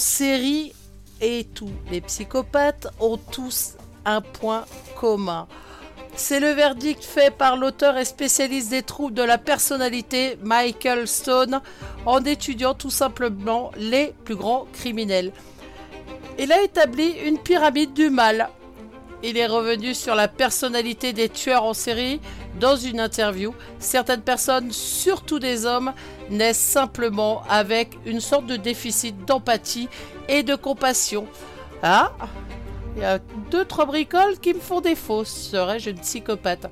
série et tous les psychopathes ont tous un point commun. C'est le verdict fait par l'auteur et spécialiste des troubles de la personnalité Michael Stone en étudiant tout simplement les plus grands criminels. Il a établi une pyramide du mal. Il est revenu sur la personnalité des tueurs en série dans une interview. Certaines personnes, surtout des hommes, naissent simplement avec une sorte de déficit d'empathie et de compassion. Ah Il y a deux, trois bricoles qui me font défaut. Serais-je une psychopathe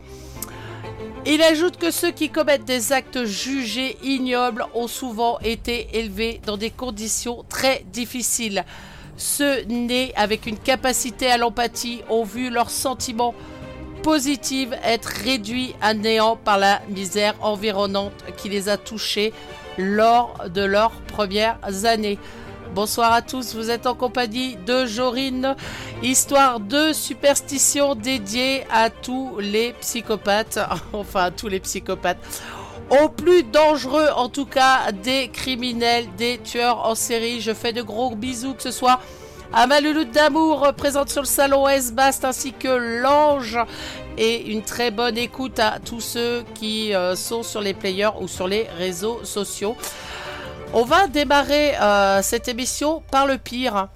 il ajoute que ceux qui commettent des actes jugés ignobles ont souvent été élevés dans des conditions très difficiles. Ceux nés avec une capacité à l'empathie ont vu leurs sentiments positifs être réduits à néant par la misère environnante qui les a touchés lors de leurs premières années. Bonsoir à tous, vous êtes en compagnie de Jorine, histoire de superstition dédiée à tous les psychopathes, enfin à tous les psychopathes, aux plus dangereux en tout cas des criminels, des tueurs en série. Je fais de gros bisous que ce soit à Malouloute d'amour présente sur le salon S-Bast ainsi que l'ange et une très bonne écoute à tous ceux qui euh, sont sur les players ou sur les réseaux sociaux. On va démarrer euh, cette émission par le pire.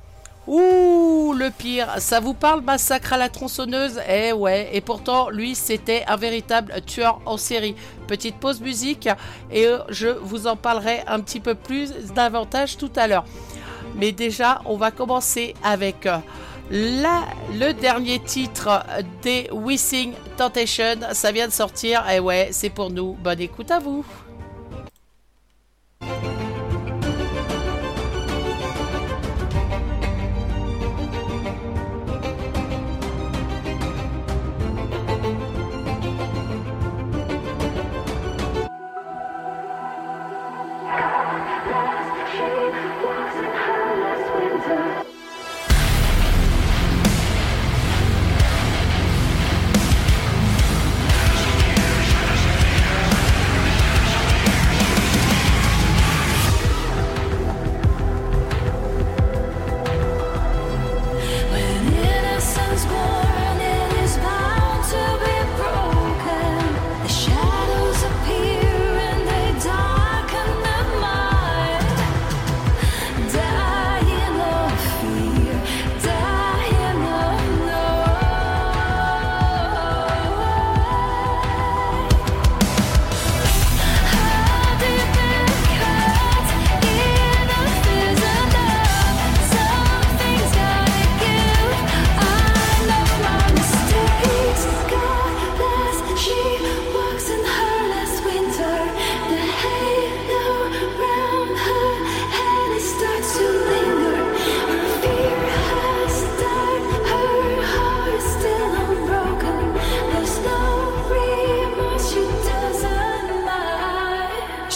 Ouh, le pire, ça vous parle massacre à la tronçonneuse? Eh ouais, et pourtant lui c'était un véritable tueur en série. Petite pause musique et euh, je vous en parlerai un petit peu plus davantage tout à l'heure. Mais déjà, on va commencer avec Là, le dernier titre des Wissing Temptation, ça vient de sortir. Et ouais, c'est pour nous. Bonne écoute à vous.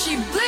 she bleeds.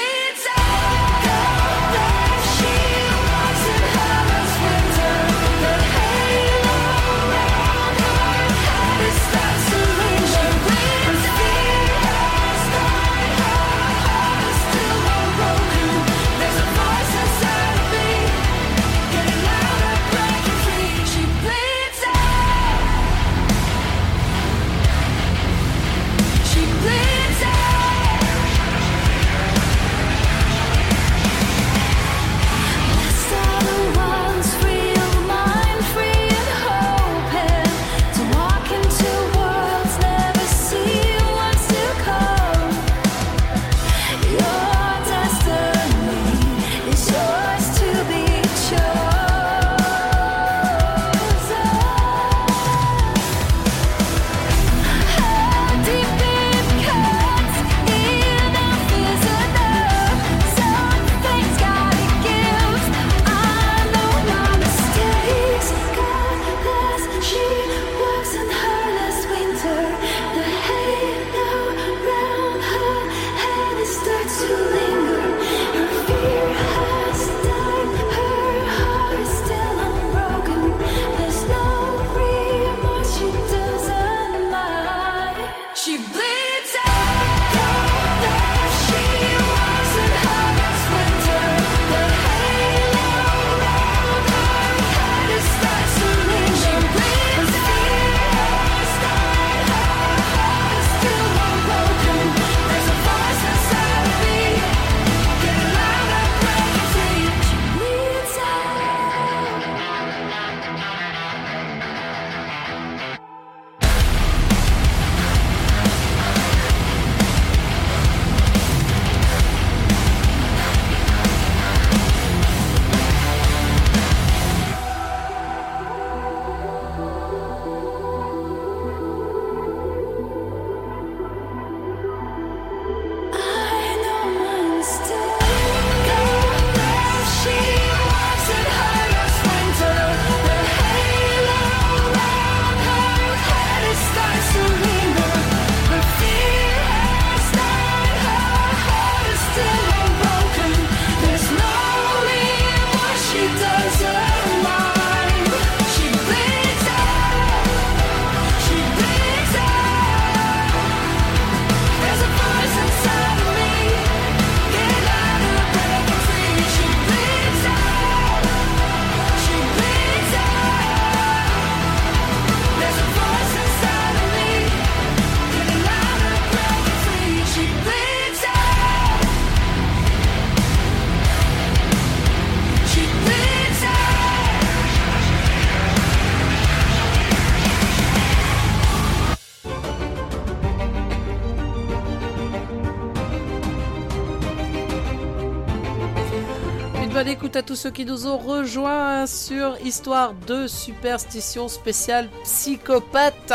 Ceux qui nous ont rejoints sur Histoire de superstition spéciale psychopathe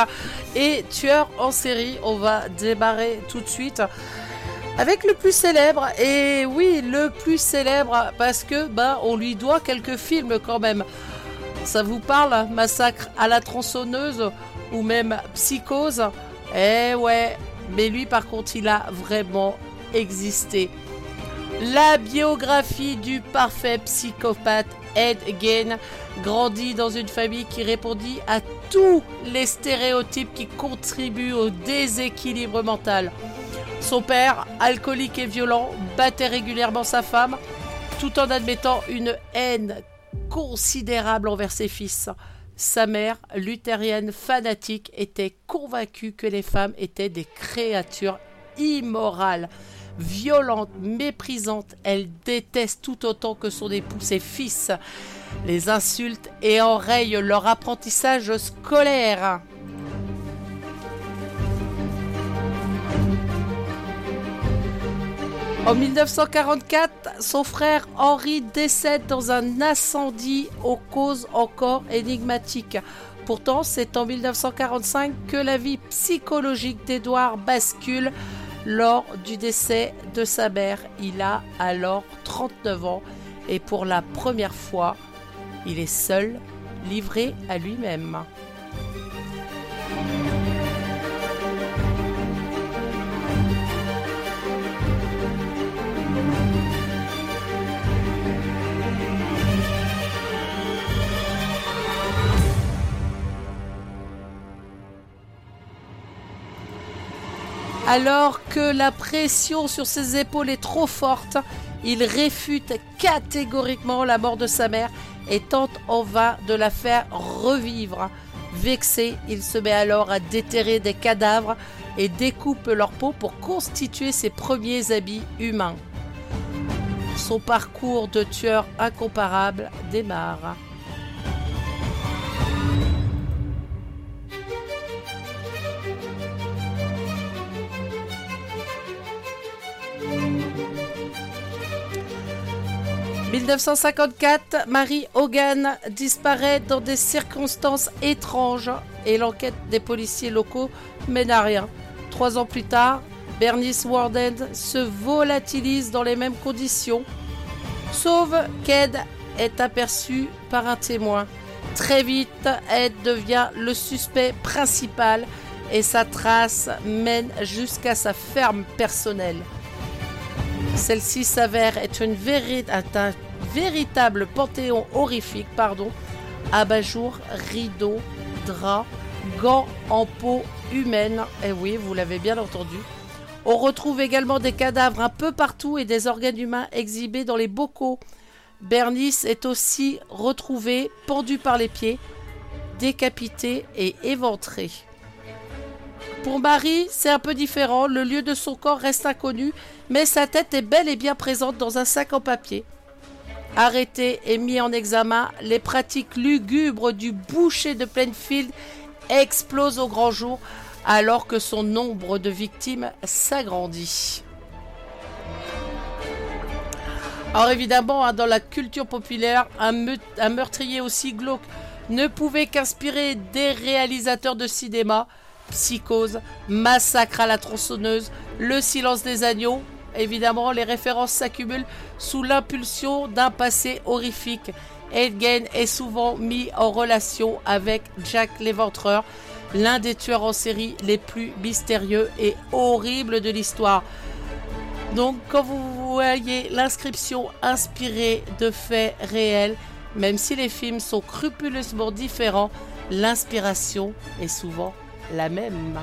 et tueur en série. On va démarrer tout de suite avec le plus célèbre. Et oui, le plus célèbre parce que bah on lui doit quelques films quand même. Ça vous parle Massacre à la tronçonneuse ou même Psychose? Eh ouais, mais lui par contre, il a vraiment existé. La biographie du parfait psychopathe Ed Gein grandit dans une famille qui répondit à tous les stéréotypes qui contribuent au déséquilibre mental. Son père, alcoolique et violent, battait régulièrement sa femme, tout en admettant une haine considérable envers ses fils. Sa mère, luthérienne fanatique, était convaincue que les femmes étaient des créatures immorales violente, méprisante. Elle déteste tout autant que son époux ses fils. Les insultes et enraye leur apprentissage scolaire. En 1944, son frère Henri décède dans un incendie aux causes encore énigmatiques. Pourtant, c'est en 1945 que la vie psychologique d'Edouard bascule lors du décès de sa mère. Il a alors 39 ans et pour la première fois, il est seul, livré à lui-même. Alors que la pression sur ses épaules est trop forte, il réfute catégoriquement la mort de sa mère et tente en vain de la faire revivre. Vexé, il se met alors à déterrer des cadavres et découpe leur peau pour constituer ses premiers habits humains. Son parcours de tueur incomparable démarre. 1954, Marie Hogan disparaît dans des circonstances étranges et l'enquête des policiers locaux mène à rien. Trois ans plus tard, Bernice Warden se volatilise dans les mêmes conditions, sauf qu'Ed est aperçu par un témoin. Très vite, Ed devient le suspect principal et sa trace mène jusqu'à sa ferme personnelle. Celle-ci s'avère être un véritable panthéon horrifique, pardon, abat-jour, rideaux, draps, gants en peau humaine. Eh oui, vous l'avez bien entendu. On retrouve également des cadavres un peu partout et des organes humains exhibés dans les bocaux. Bernice est aussi retrouvée pendue par les pieds, décapitée et éventrée. Pour Marie, c'est un peu différent. Le lieu de son corps reste inconnu, mais sa tête est bel et bien présente dans un sac en papier. Arrêté et mis en examen, les pratiques lugubres du boucher de Plainfield explosent au grand jour alors que son nombre de victimes s'agrandit. Alors évidemment, hein, dans la culture populaire, un, un meurtrier aussi glauque ne pouvait qu'inspirer des réalisateurs de cinéma Psychose, Massacre à la tronçonneuse, Le silence des agneaux. Évidemment, les références s'accumulent sous l'impulsion d'un passé horrifique. Edgen est souvent mis en relation avec Jack l'Éventreur, l'un des tueurs en série les plus mystérieux et horribles de l'histoire. Donc, quand vous voyez l'inscription inspirée de faits réels, Même si les films sont scrupuleusement différents, l'inspiration est souvent la même.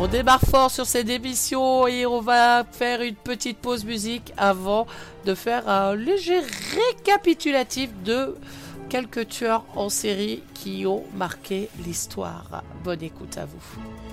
On démarre fort sur cette émission et on va faire une petite pause musique avant de faire un léger récapitulatif de quelques tueurs en série qui ont marqué l'histoire. Bonne écoute à vous.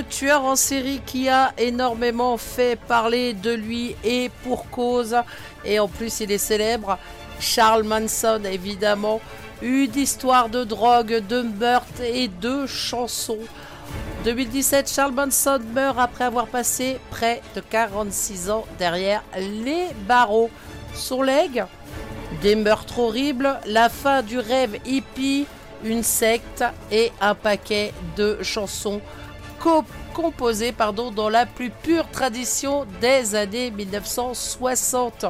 Tueur en série qui a énormément fait parler de lui et pour cause, et en plus il est célèbre, Charles Manson évidemment, eu d'histoires de drogue, de meurtres et de chansons. 2017, Charles Manson meurt après avoir passé près de 46 ans derrière les barreaux. Son leg Des meurtres horribles, la fin du rêve hippie, une secte et un paquet de chansons composées pardon, dans la plus pure tradition des années 1960.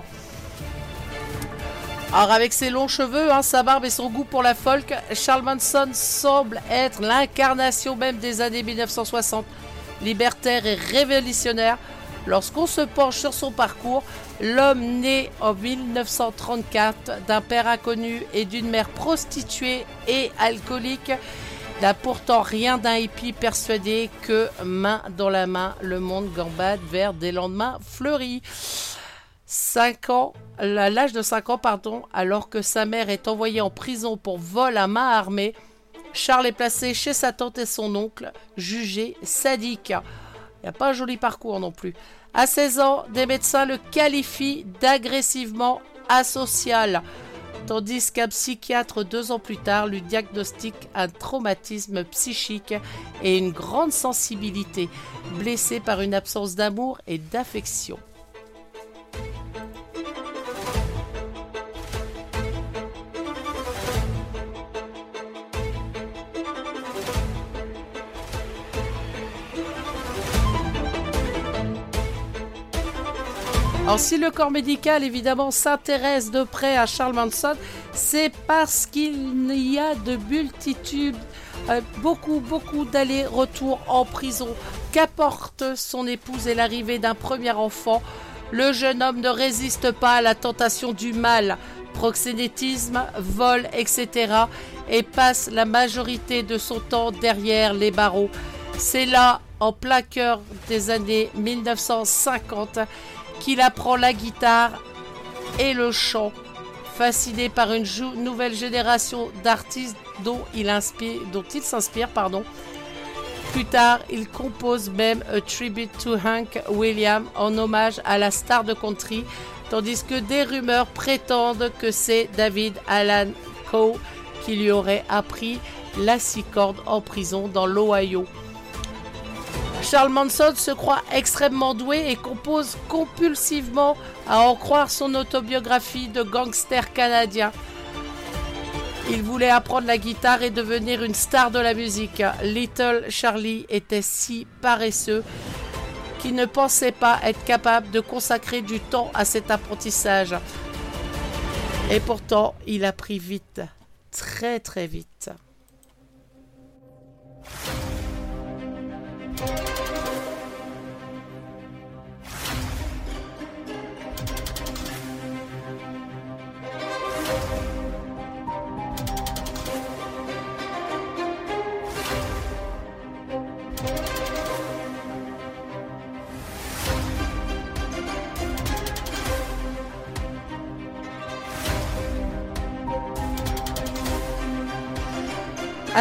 Alors avec ses longs cheveux, hein, sa barbe et son goût pour la folk, Charles Manson semble être l'incarnation même des années 1960. Libertaire et révolutionnaire, lorsqu'on se penche sur son parcours, l'homme né en 1934 d'un père inconnu et d'une mère prostituée et alcoolique n'a pourtant rien d'un hippie persuadé que main dans la main, le monde gambade vers des lendemains fleuris. 5 ans, l'âge de 5 ans, pardon, alors que sa mère est envoyée en prison pour vol à main armée, Charles est placé chez sa tante et son oncle, jugé sadique. Il n'y a pas un joli parcours non plus. À 16 ans, des médecins le qualifient d'agressivement asocial, tandis qu'un psychiatre deux ans plus tard lui diagnostique un traumatisme psychique et une grande sensibilité, blessé par une absence d'amour et d'affection. Si le corps médical évidemment s'intéresse de près à Charles Manson, c'est parce qu'il y a de multitudes, euh, beaucoup, beaucoup d'allers-retours en prison. Qu'apporte son épouse et l'arrivée d'un premier enfant Le jeune homme ne résiste pas à la tentation du mal, proxénétisme, vol, etc. et passe la majorité de son temps derrière les barreaux. C'est là, en plein cœur des années 1950, qu'il apprend la guitare et le chant, fasciné par une nouvelle génération d'artistes dont il s'inspire, pardon. Plus tard, il compose même A Tribute to Hank Williams en hommage à la star de country, tandis que des rumeurs prétendent que c'est David Alan Coe qui lui aurait appris la six cordes en prison dans l'Ohio. Charles Manson se croit extrêmement doué et compose compulsivement à en croire son autobiographie de gangster canadien. Il voulait apprendre la guitare et devenir une star de la musique. Little Charlie était si paresseux qu'il ne pensait pas être capable de consacrer du temps à cet apprentissage. Et pourtant, il a pris vite, très très vite.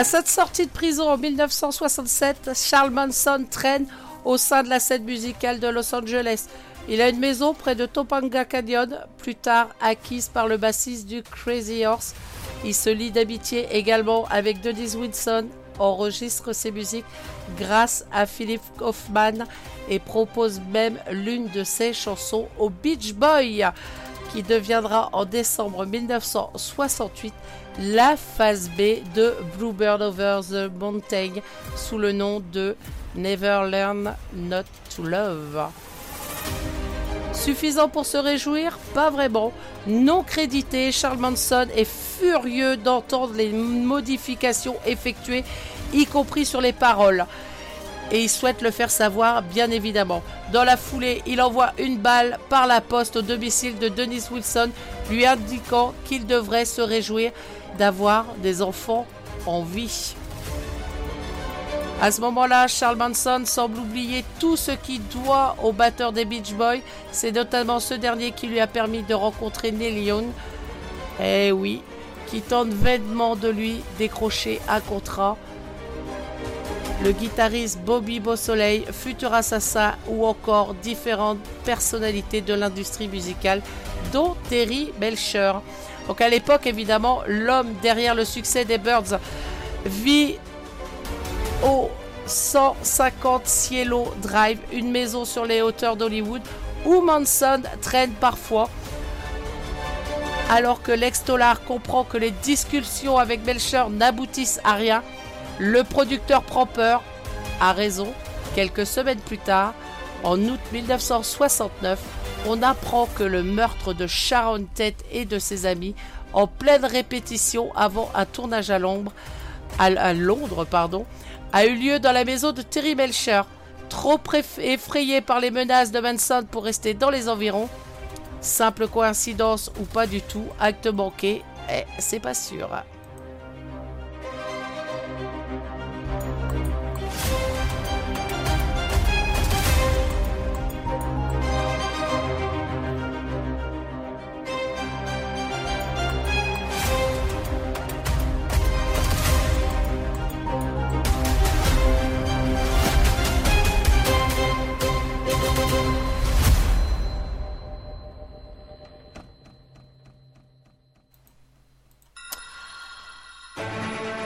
À cette sortie de prison en 1967, Charles Manson traîne au sein de la scène musicale de Los Angeles. Il a une maison près de Topanga Canyon, plus tard acquise par le bassiste du Crazy Horse. Il se lie d'amitié également avec Denise Wilson, enregistre ses musiques grâce à Philip Kaufman et propose même l'une de ses chansons au Beach Boy, qui deviendra en décembre 1968 la phase B de Bluebird Over the Mountain sous le nom de Never Learn Not to Love. Suffisant pour se réjouir? Pas vraiment. Non crédité, Charles Manson est furieux d'entendre les modifications effectuées, y compris sur les paroles. Et il souhaite le faire savoir, bien évidemment. Dans la foulée, il envoie une balle par la poste au domicile de Denise Wilson, lui indiquant qu'il devrait se réjouir d'avoir des enfants en vie. À ce moment-là, Charles Manson semble oublier tout ce qu'il doit au batteur des Beach Boys. C'est notamment ce dernier qui lui a permis de rencontrer Neil Young. Eh oui, qui tente vainement de lui décrocher un contrat. le guitariste Bobby Beausoleil, futur assassin ou encore différentes personnalités de l'industrie musicale, dont Terry Belcher. Donc à l'époque, évidemment, l'homme derrière le succès des Birds vit au 150 Cielo Drive, une maison sur les hauteurs d'Hollywood, où Manson traîne parfois. Alors que l'ex-Tolar comprend que les discussions avec Belcher n'aboutissent à rien, le producteur prend peur, a raison. Quelques semaines plus tard, en août 1969, on apprend que le meurtre de Sharon Tate et de ses amis, en pleine répétition avant un tournage à Londres, à, Londres pardon, a eu lieu dans la maison de Terry Melcher. Trop effrayé par les menaces de Manson pour rester dans les environs, simple coïncidence ou pas du tout, acte manqué, eh, c'est pas sûr.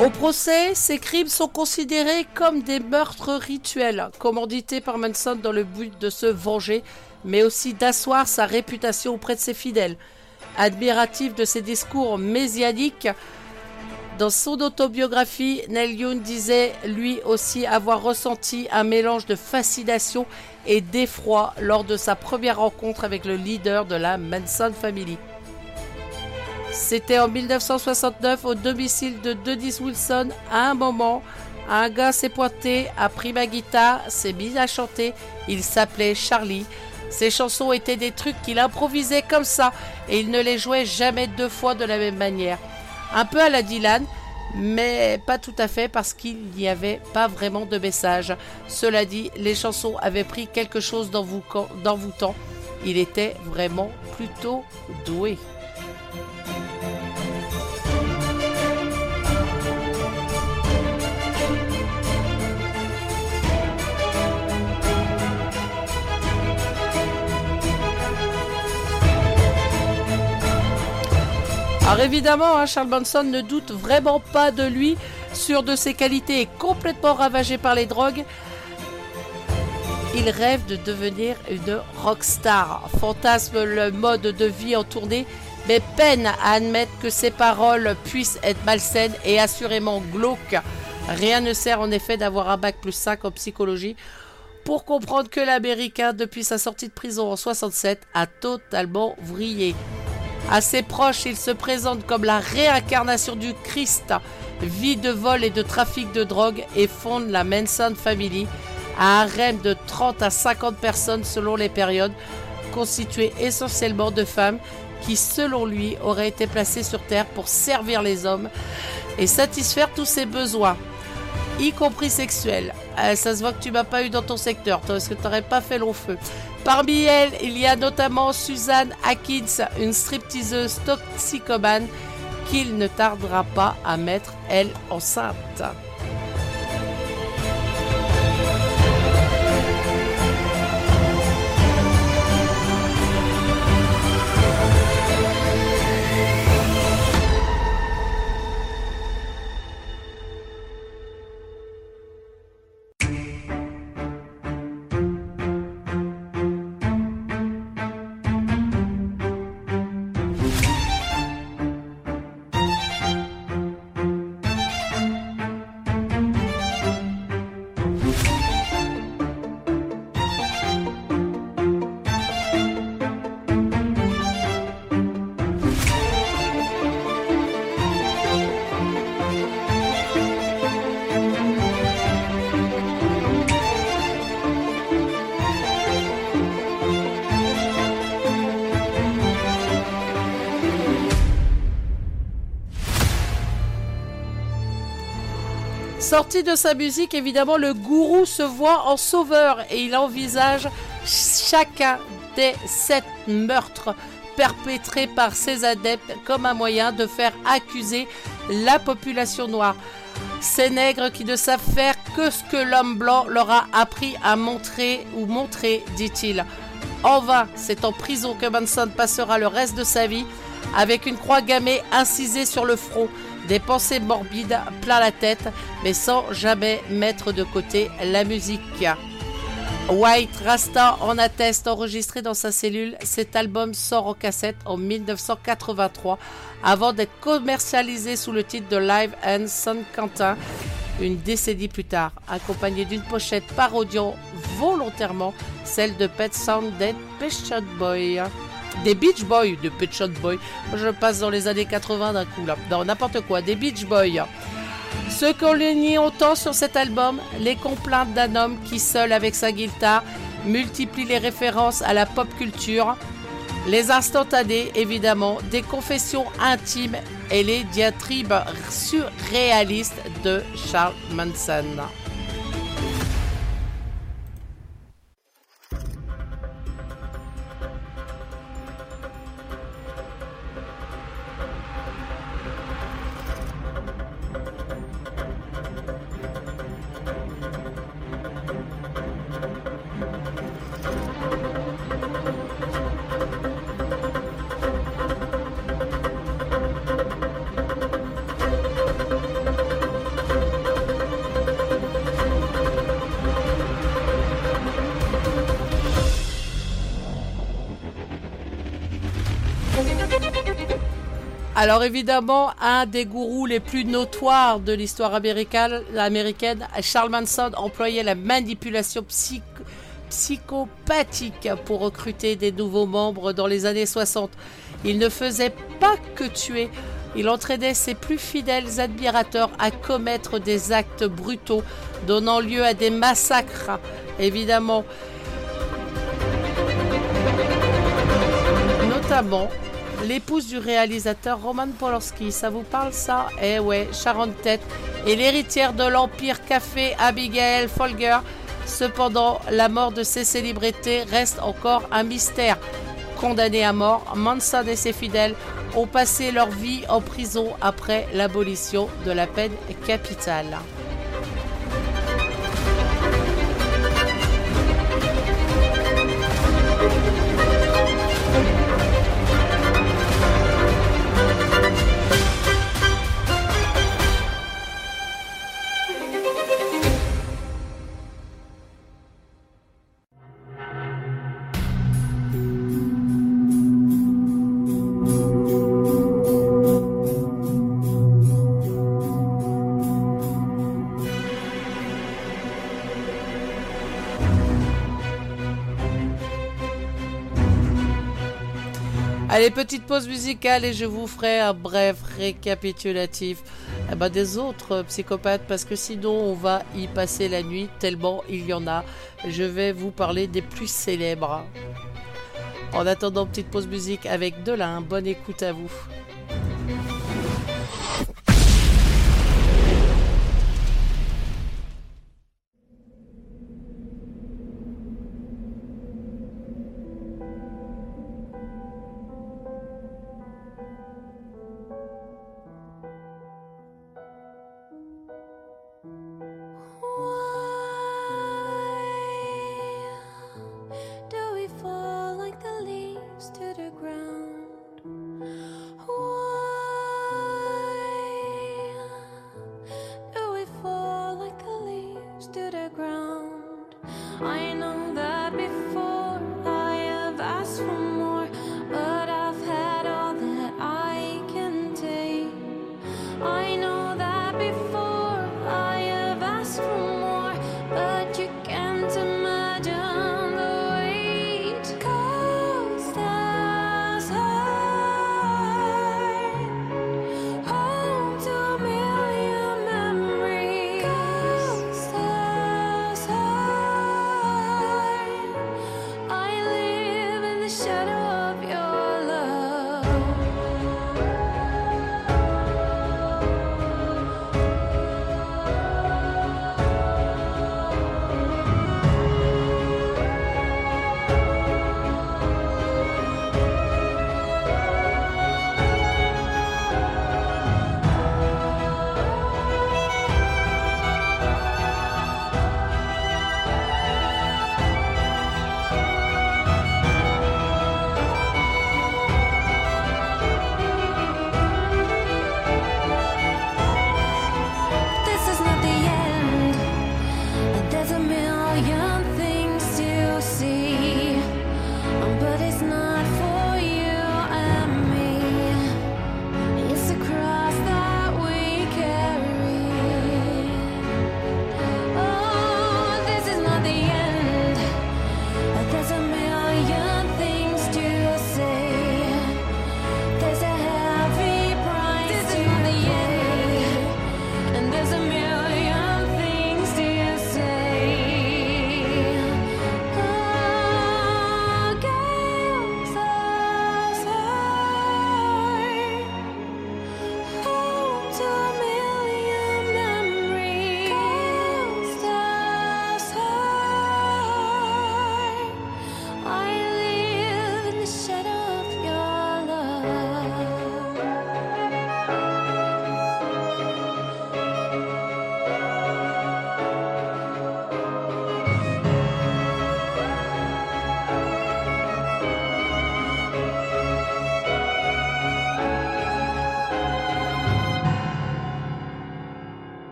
Au procès, ces crimes sont considérés comme des meurtres rituels, commandités par Manson dans le but de se venger, mais aussi d'asseoir sa réputation auprès de ses fidèles. Admiratif de ses discours messianiques, dans son autobiographie, Neil Young disait lui aussi avoir ressenti un mélange de fascination et d'effroi lors de sa première rencontre avec le leader de la Manson Family. C'était en 1969 au domicile de Dennis Wilson. À un moment, un gars s'est pointé, a pris ma guitare, s'est mis à chanter. Il s'appelait Charlie. Ses chansons étaient des trucs qu'il improvisait comme ça et il ne les jouait jamais deux fois de la même manière. Un peu à la Dylan, mais pas tout à fait parce qu'il n'y avait pas vraiment de message. Cela dit, les chansons avaient pris quelque chose d'envoûtant. Il était vraiment plutôt doué. Alors évidemment, hein, Charles Manson ne doute vraiment pas de lui, sûr de ses qualités et complètement ravagé par les drogues. Il rêve de devenir une rockstar, fantasme le mode de vie en tournée, mais peine à admettre que ses paroles puissent être malsaines et assurément glauques. Rien ne sert en effet d'avoir un bac plus 5 en psychologie pour comprendre que l'Américain, depuis sa sortie de prison en 67, a totalement vrillé. À ses proches, il se présente comme la réincarnation du Christ, vie de vol et de trafic de drogue et fonde la Manson Family, un harem de 30 à 50 personnes selon les périodes, constitué essentiellement de femmes qui, selon lui, auraient été placées sur Terre pour servir les hommes et satisfaire tous ses besoins, y compris sexuels. Euh, ça se voit que tu m'as pas eu dans ton secteur, parce que tu n'aurais pas fait long feu. Parmi elles, il y a notamment Suzanne Atkins, une stripteaseuse toxicomane qu'il ne tardera pas à mettre, elle, enceinte. Sorti de sa musique, évidemment, le gourou se voit en sauveur et il envisage chacun des sept meurtres perpétrés par ses adeptes comme un moyen de faire accuser la population noire. Ces nègres qui ne savent faire que ce que l'homme blanc leur a appris à montrer ou montrer, dit-il. En vain, c'est en prison que Manson passera le reste de sa vie avec une croix gammée incisée sur le front, des pensées morbides plein la tête, mais sans jamais mettre de côté la musique. White Rasta en atteste, enregistré dans sa cellule. Cet album sort en cassette en 1983 avant d'être commercialisé sous le titre de Live and San Quentin une décennie plus tard, accompagné d'une pochette parodiant volontairement celle de Pet Sound Dead Shot Boy. Des Beach Boys, de Pet Shot Boy. Je passe dans les années 80 d'un coup là. Dans n'importe quoi, des Beach Boys. Ce qu'on nie autant sur cet album, les complaintes d'un homme qui, seul avec sa guitare, multiplie les références à la pop culture, les instantanés évidemment, des confessions intimes et les diatribes surréalistes de Charles Manson. Alors évidemment, un des gourous les plus notoires de l'histoire américaine, Charles Manson, employait la manipulation psychopathique pour recruter des nouveaux membres dans les années 60. Il ne faisait pas que tuer, il entraînait ses plus fidèles admirateurs à commettre des actes brutaux, donnant lieu à des massacres, évidemment. Notamment l'épouse du réalisateur Roman Polanski. Ça vous parle ça? Eh ouais, Sharon Tate et l'héritière de l'Empire Café Abigail Folger. Cependant, la mort de ces célébrités reste encore un mystère. Condamnés à mort, Manson et ses fidèles ont passé leur vie en prison après l'abolition de la peine capitale. Allez, petite pause musicale et je vous ferai un bref récapitulatif eh ben, des autres psychopathes parce que sinon on va y passer la nuit tellement il y en a. Je vais vous parler des plus célèbres. En attendant, petite pause musique avec Delin. Bonne écoute à vous.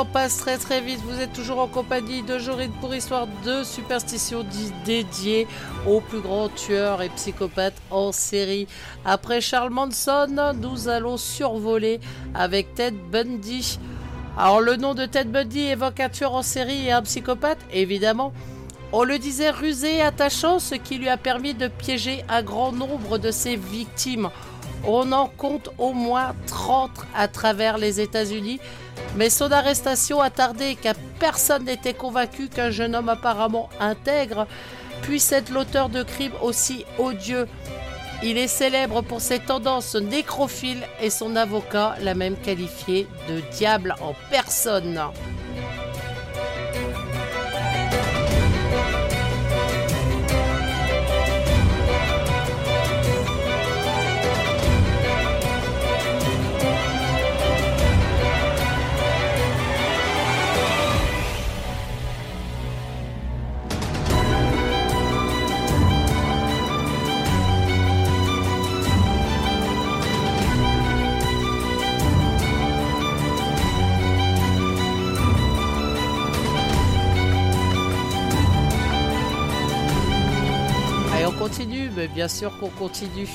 Temps passe très très vite. Vous êtes toujours en compagnie de Jorine pour Histoire de superstition dédiée aux plus grands tueurs et psychopathes en série. Après Charles Manson, nous allons survoler avec Ted Bundy. Alors le nom de Ted Bundy évoque un tueur en série et un psychopathe, évidemment. On le disait rusé et attachant, ce qui lui a permis de piéger un grand nombre de ses victimes. On en compte au moins 30 à travers les États-Unis, mais son arrestation a tardé car personne n'était convaincu qu'un jeune homme apparemment intègre puisse être l'auteur de crimes aussi odieux. Il est célèbre pour ses tendances nécrophiles et son avocat l'a même qualifié de diable en personne. Bien sûr qu'on continue.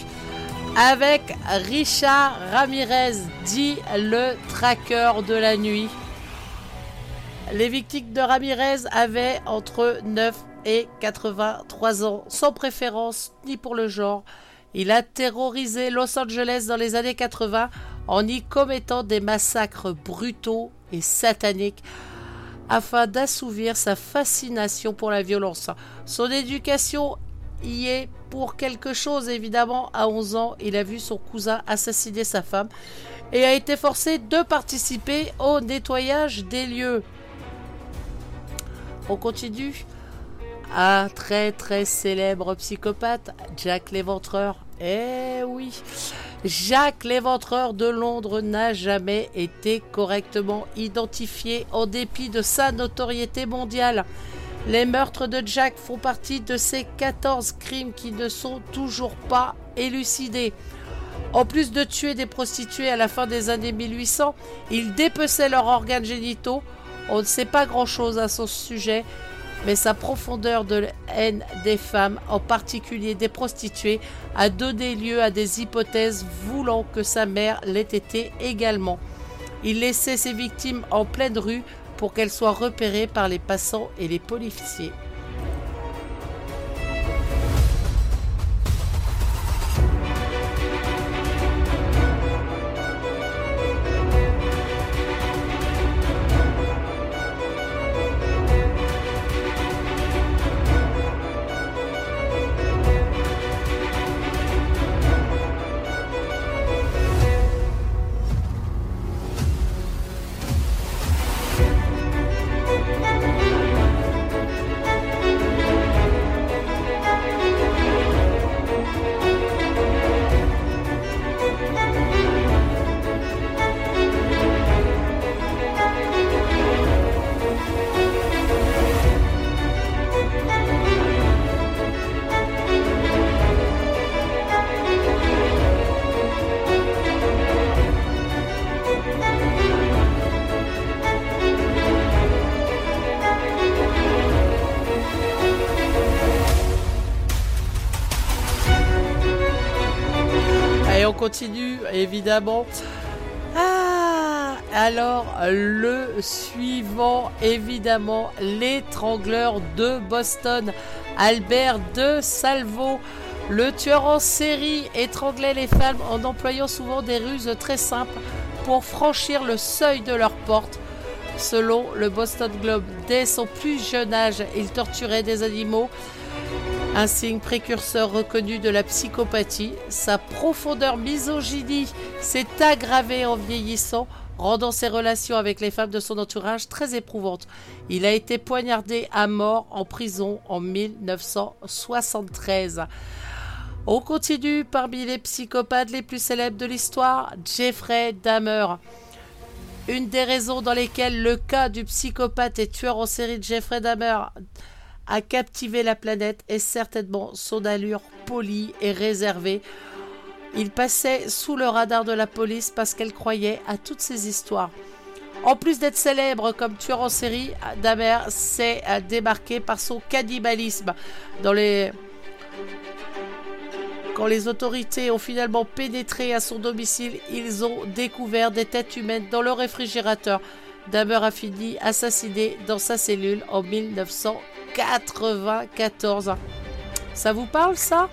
Avec Richard Ramirez, dit le tracker de la nuit. Les victimes de Ramirez avaient entre 9 et 83 ans, sans préférence ni pour le genre. Il a terrorisé Los Angeles dans les années 80 en y commettant des massacres brutaux et sataniques afin d'assouvir sa fascination pour la violence. Son éducation y est pour quelque chose, évidemment. À 11 ans, il a vu son cousin assassiner sa femme et a été forcé de participer au nettoyage des lieux. On continue. Un très très célèbre psychopathe, Jack l'Éventreur. Eh oui, Jack l'Éventreur de Londres n'a jamais été correctement identifié en dépit de sa notoriété mondiale. Les meurtres de Jack font partie de ces 14 crimes qui ne sont toujours pas élucidés. En plus de tuer des prostituées à la fin des années 1800, il dépeçait leurs organes génitaux. On ne sait pas grand-chose à son sujet, mais sa profondeur de haine des femmes, en particulier des prostituées, a donné lieu à des hypothèses voulant que sa mère l'ait été également. Il laissait ses victimes en pleine rue pour qu'elle soit repérée par les passants et les policiers. Ah, alors, le suivant, évidemment, l'étrangleur de Boston, Albert de Salvo. Le tueur en série étranglait les femmes en employant souvent des ruses très simples pour franchir le seuil de leur porte. Selon le Boston Globe, dès son plus jeune âge, il torturait des animaux un signe précurseur reconnu de la psychopathie, sa profondeur misogynie s'est aggravée en vieillissant, rendant ses relations avec les femmes de son entourage très éprouvantes. Il a été poignardé à mort en prison en 1973. On continue parmi les psychopathes les plus célèbres de l'histoire, Jeffrey Dahmer. Une des raisons dans lesquelles le cas du psychopathe et tueur en série de Jeffrey Dahmer a captivé la planète et certainement son allure polie et réservée. Il passait sous le radar de la police parce qu'elle croyait à toutes ces histoires. En plus d'être célèbre comme tueur en série, Dahmer s'est démarqué par son cannibalisme. Dans les... Quand les autorités ont finalement pénétré à son domicile, ils ont découvert des têtes humaines dans le réfrigérateur. Dahmer a fini assassiné dans sa cellule en 1994. Ça vous parle ça?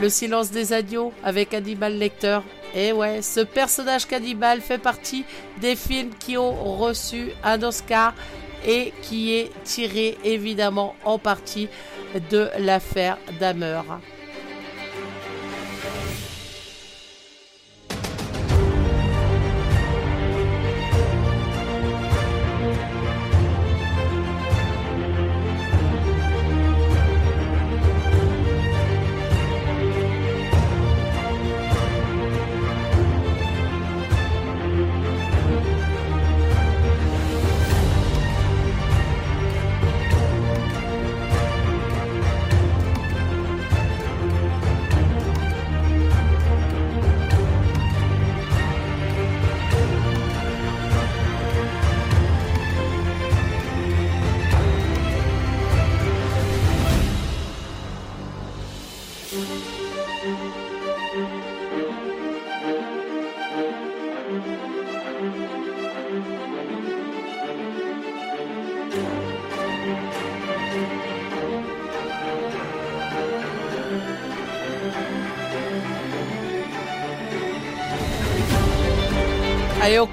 Le silence des agneaux avec Hannibal Lecter. Et eh ouais, ce personnage cannibale fait partie des films qui ont reçu un Oscar et qui est tiré évidemment en partie de l'affaire Dahmer.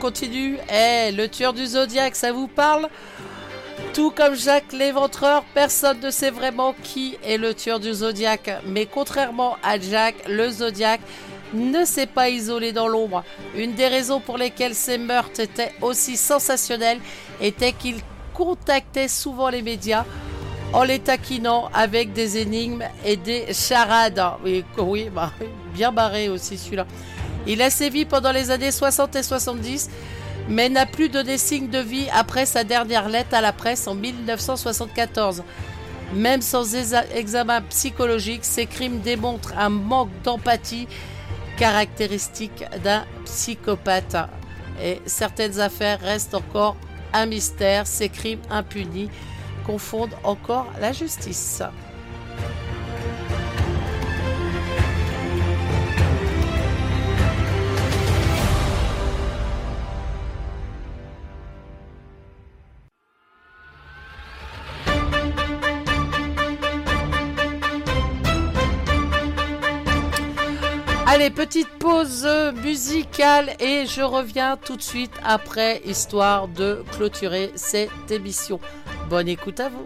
Continue. Eh, le tueur du zodiaque, ça vous parle? Tout comme Jacques l'éventreur, personne ne sait vraiment qui est le tueur du zodiaque. Mais contrairement à Jacques, le zodiaque ne s'est pas isolé dans l'ombre. Une des raisons pour lesquelles ces meurtres étaient aussi sensationnels était qu'il contactait souvent les médias en les taquinant avec des énigmes et des charades. Oui, oui bah, bien barré aussi celui-là. Il a sévi pendant les années 60 et 70, mais n'a plus donné signe de vie après sa dernière lettre à la presse en 1974. Même sans examen psychologique, ces crimes démontrent un manque d'empathie caractéristique d'un psychopathe. Et certaines affaires restent encore un mystère. Ces crimes impunis confondent encore la justice. Petite pause musicale et je reviens tout de suite après, histoire de clôturer cette émission. Bonne écoute à vous.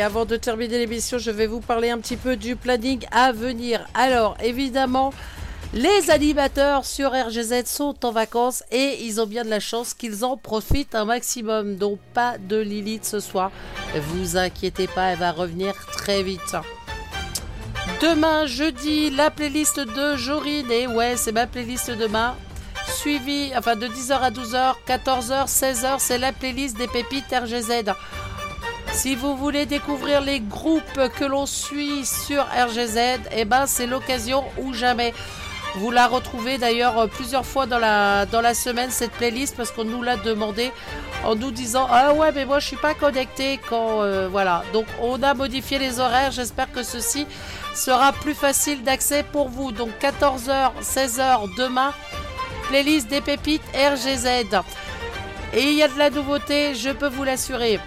Allez, avant de terminer l'émission, je vais vous parler un petit peu du planning à venir. Alors, évidemment, les animateurs sur RGZ sont en vacances et ils ont bien de la chance qu'ils en profitent un maximum. Donc, pas de Lilith ce soir. Vous inquiétez pas, elle va revenir très vite. Demain, jeudi, la playlist de Jorine. Et ouais, c'est ma playlist demain. Suivi, enfin de 10h à 12h, 14h, 16h, c'est la playlist des pépites RGZ. Si vous voulez découvrir les groupes que l'on suit sur RGZ, eh ben c'est l'occasion ou jamais. Vous la retrouvez d'ailleurs euh, plusieurs fois dans la, semaine cette playlist parce qu'on nous l'a demandé en nous disant ah ouais mais moi je suis pas connecté quand euh, voilà donc on a modifié les horaires. J'espère que ceci sera plus facile d'accès pour vous. Donc 14h 16h demain playlist des pépites RGZ et il y a de la nouveauté je peux vous l'assurer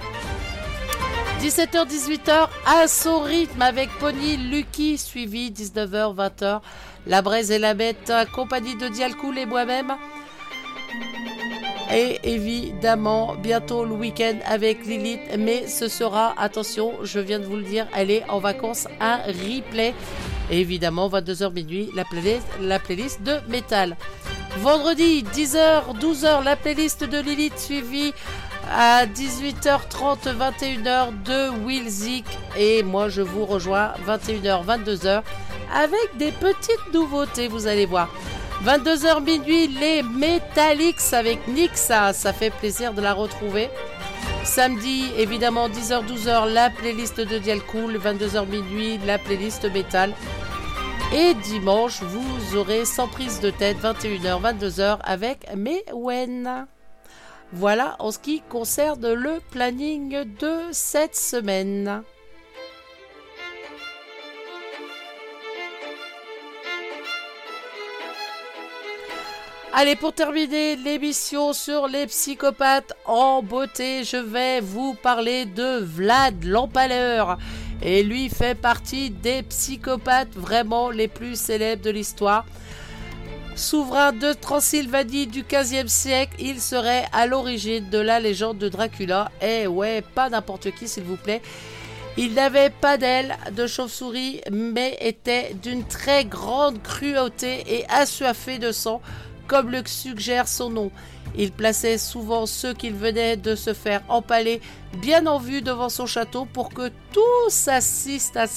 17h-18h, à son rythme avec Pony Lucky, suivi 19h-20h, La Braise et la Bête, compagnie de Dialcool et moi-même. Et évidemment, bientôt le week-end avec Lilith, mais ce sera, attention, je viens de vous le dire, elle est en vacances, un replay. Et évidemment, 22h minuit, la playlist, la playlist de métal. Vendredi, 10h, 12h, la playlist de Lilith suivie à 18h30, 21h de Wilzik. Et moi, je vous rejoins 21h, 22h avec des petites nouveautés, vous allez voir. 22h minuit, les Metallics avec Nixa. Ça fait plaisir de la retrouver. Samedi, évidemment, 10h, 12h, la playlist de Dialcool. 22h minuit, la playlist métal. Et dimanche, vous aurez sans prise de tête 21h, 22h avec Mewen. Voilà en ce qui concerne le planning de cette semaine. Allez, pour terminer l'émission sur les psychopathes en beauté, je vais vous parler de Vlad l'Empaleur. Et lui fait partie des psychopathes vraiment les plus célèbres de l'histoire. Souverain de Transylvanie du XVe siècle, il serait à l'origine de la légende de Dracula. Eh ouais, pas n'importe qui s'il vous plaît. Il n'avait pas d'aile de chauve-souris, mais était d'une très grande cruauté et assoiffé de sang, comme le suggère son nom. Il plaçait souvent ceux qu'il venait de se faire empaler bien en vue devant son château pour que tous assistent à,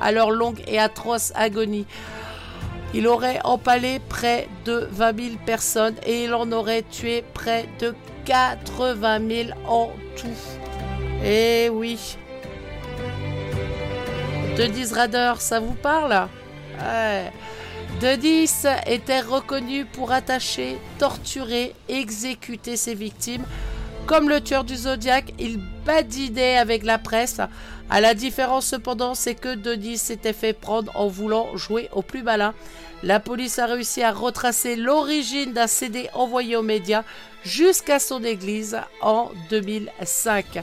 à leur longue et atroce agonie. Il aurait empalé près de 20 000 personnes et il en aurait tué près de 80 000 en tout. Eh oui. Denis Rader, ça vous parle? Ouais. Denis était reconnu pour attacher, torturer, exécuter ses victimes. Comme le tueur du Zodiac, il badinait avec la presse. À la différence cependant, c'est que Denis s'était fait prendre en voulant jouer au plus malin. La police a réussi à retracer l'origine d'un CD envoyé aux médias jusqu'à son église en 2005.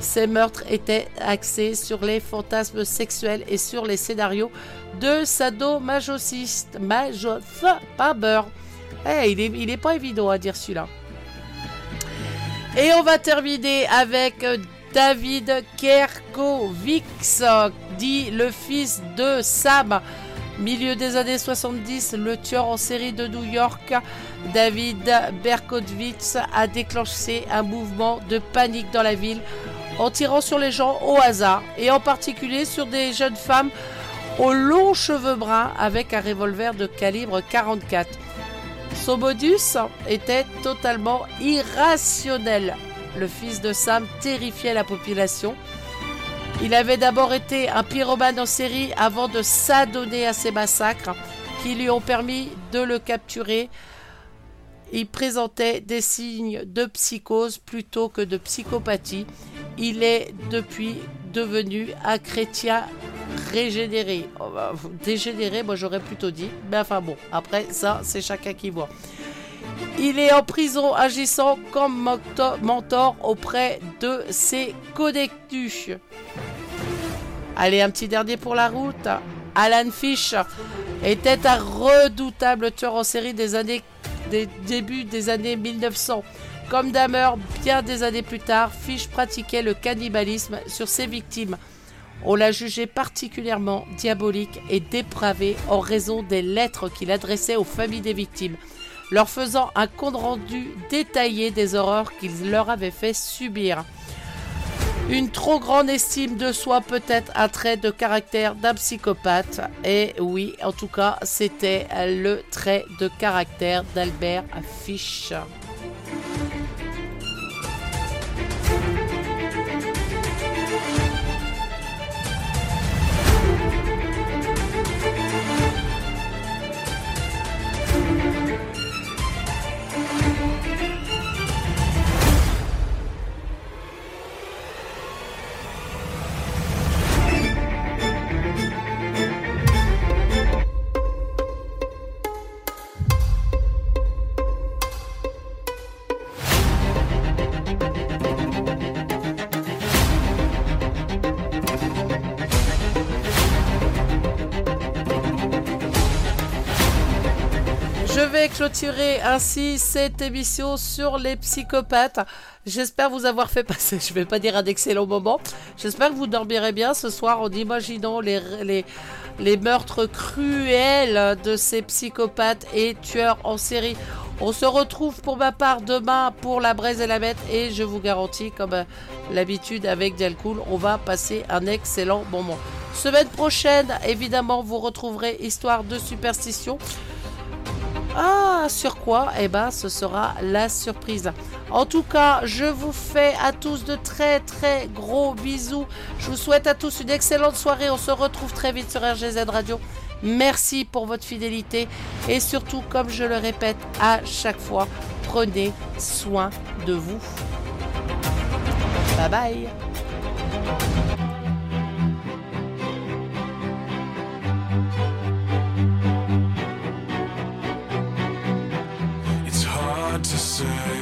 Ces meurtres étaient axés sur les fantasmes sexuels et sur les scénarios de sadomasochistes. Majo... Pas beurre. Eh, il, est, il est pas évident à dire celui-là. Et on va terminer avec David Kerkovics, dit le fils de Sam. Milieu des années 70, le tueur en série de New York, David Berkowitz, a déclenché un mouvement de panique dans la ville en tirant sur les gens au hasard et en particulier sur des jeunes femmes aux longs cheveux bruns avec un revolver de calibre 44. Son modus était totalement irrationnel. Le fils de Sam terrifiait la population. Il avait d'abord été un pyromane en série avant de s'adonner à ces massacres qui lui ont permis de le capturer. Il présentait des signes de psychose plutôt que de psychopathie. Il est depuis devenu un chrétien régénéré. Oh, bah, dégénéré, moi j'aurais plutôt dit. Mais enfin bon, après ça, c'est chacun qui voit. Il est en prison agissant comme mentor auprès de ses connectus. Allez, un petit dernier pour la route. Alan Fish était un redoutable tueur en série des années des débuts des années 1900. Comme Dahmer, bien des années plus tard, Fish pratiquait le cannibalisme sur ses victimes. On l'a jugé particulièrement diabolique et dépravé en raison des lettres qu'il adressait aux familles des victimes, leur faisant un compte rendu détaillé des horreurs qu'il leur avait fait subir. Une trop grande estime de soi peut être un trait de caractère d'un psychopathe. Et oui, en tout cas, c'était le trait de caractère d'Albert Fish. Clôturer ainsi cette émission sur les psychopathes. J'espère vous avoir fait passer, je vais pas dire un excellent moment. J'espère que vous dormirez bien ce soir en imaginant les, les, les meurtres cruels de ces psychopathes et tueurs en série. On se retrouve pour ma part demain pour la braise et la bête et je vous garantis, comme euh, l'habitude avec Dialcool, on va passer un excellent moment. Semaine prochaine, évidemment, vous retrouverez Histoire de superstition. Ah, sur quoi? Eh ben, ce sera la surprise. En tout cas, je vous fais à tous de très très gros bisous. Je vous souhaite à tous une excellente soirée. On se retrouve très vite sur RGZ Radio. Merci pour votre fidélité et surtout, comme je le répète à chaque fois, prenez soin de vous. Bye bye. say.